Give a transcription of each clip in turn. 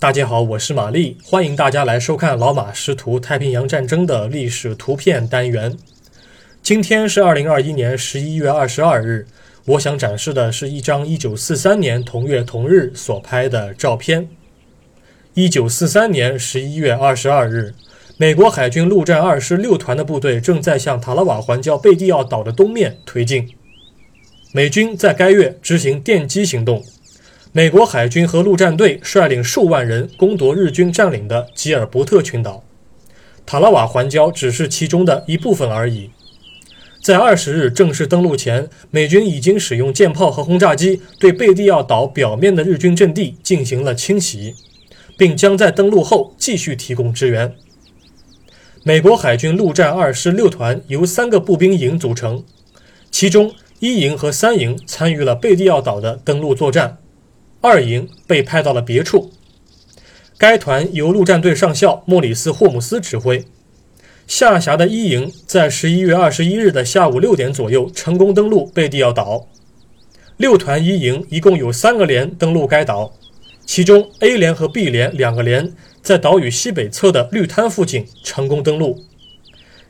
大家好，我是玛丽，欢迎大家来收看老马识图太平洋战争的历史图片单元。今天是二零二一年十一月二十二日，我想展示的是一张一九四三年同月同日所拍的照片。一九四三年十一月二十二日，美国海军陆战二师六团的部队正在向塔拉瓦环礁贝蒂奥岛的东面推进。美军在该月执行电击行动。美国海军和陆战队率领数万人攻夺日军占领的吉尔伯特群岛，塔拉瓦环礁只是其中的一部分而已。在二十日正式登陆前，美军已经使用舰炮和轰炸机对贝蒂奥岛表面的日军阵地进行了清洗，并将在登陆后继续提供支援。美国海军陆战二师六团由三个步兵营组成，其中一营和三营参与了贝蒂奥岛的登陆作战。二营被派到了别处。该团由陆战队上校莫里斯·霍姆斯指挥。下辖的一营在十一月二十一日的下午六点左右成功登陆贝蒂奥岛。六团一营一共有三个连登陆该岛，其中 A 连和 B 连两个连在岛屿西北侧的绿滩附近成功登陆。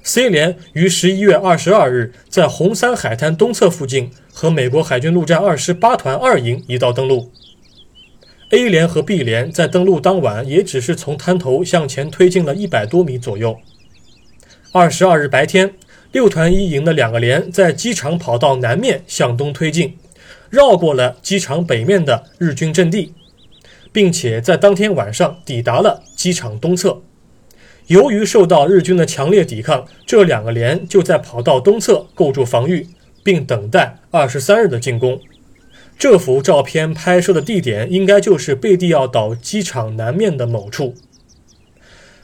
C 连于十一月二十二日在红山海滩东侧附近和美国海军陆战二师八团二营一道登陆。A 连和 B 连在登陆当晚也只是从滩头向前推进了一百多米左右。二十二日白天，六团一营的两个连在机场跑道南面向东推进，绕过了机场北面的日军阵地，并且在当天晚上抵达了机场东侧。由于受到日军的强烈抵抗，这两个连就在跑道东侧构筑防御，并等待二十三日的进攻。这幅照片拍摄的地点应该就是贝蒂奥岛机场南面的某处。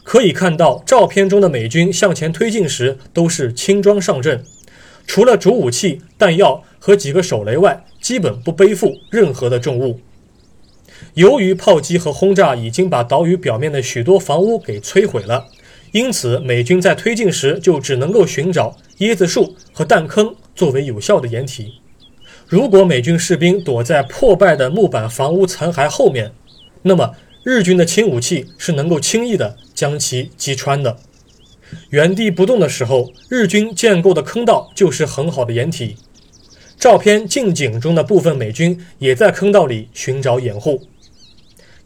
可以看到，照片中的美军向前推进时都是轻装上阵，除了主武器、弹药和几个手雷外，基本不背负任何的重物。由于炮击和轰炸已经把岛屿表面的许多房屋给摧毁了，因此美军在推进时就只能够寻找椰子树和弹坑作为有效的掩体。如果美军士兵躲在破败的木板房屋残骸后面，那么日军的轻武器是能够轻易的将其击穿的。原地不动的时候，日军建构的坑道就是很好的掩体。照片近景中的部分美军也在坑道里寻找掩护。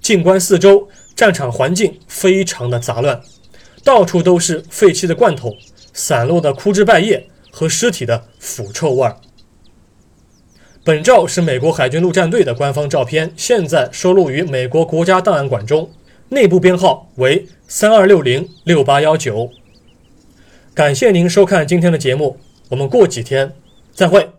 静观四周，战场环境非常的杂乱，到处都是废弃的罐头、散落的枯枝败叶和尸体的腐臭味儿。本照是美国海军陆战队的官方照片，现在收录于美国国家档案馆中，内部编号为三二六零六八幺九。感谢您收看今天的节目，我们过几天再会。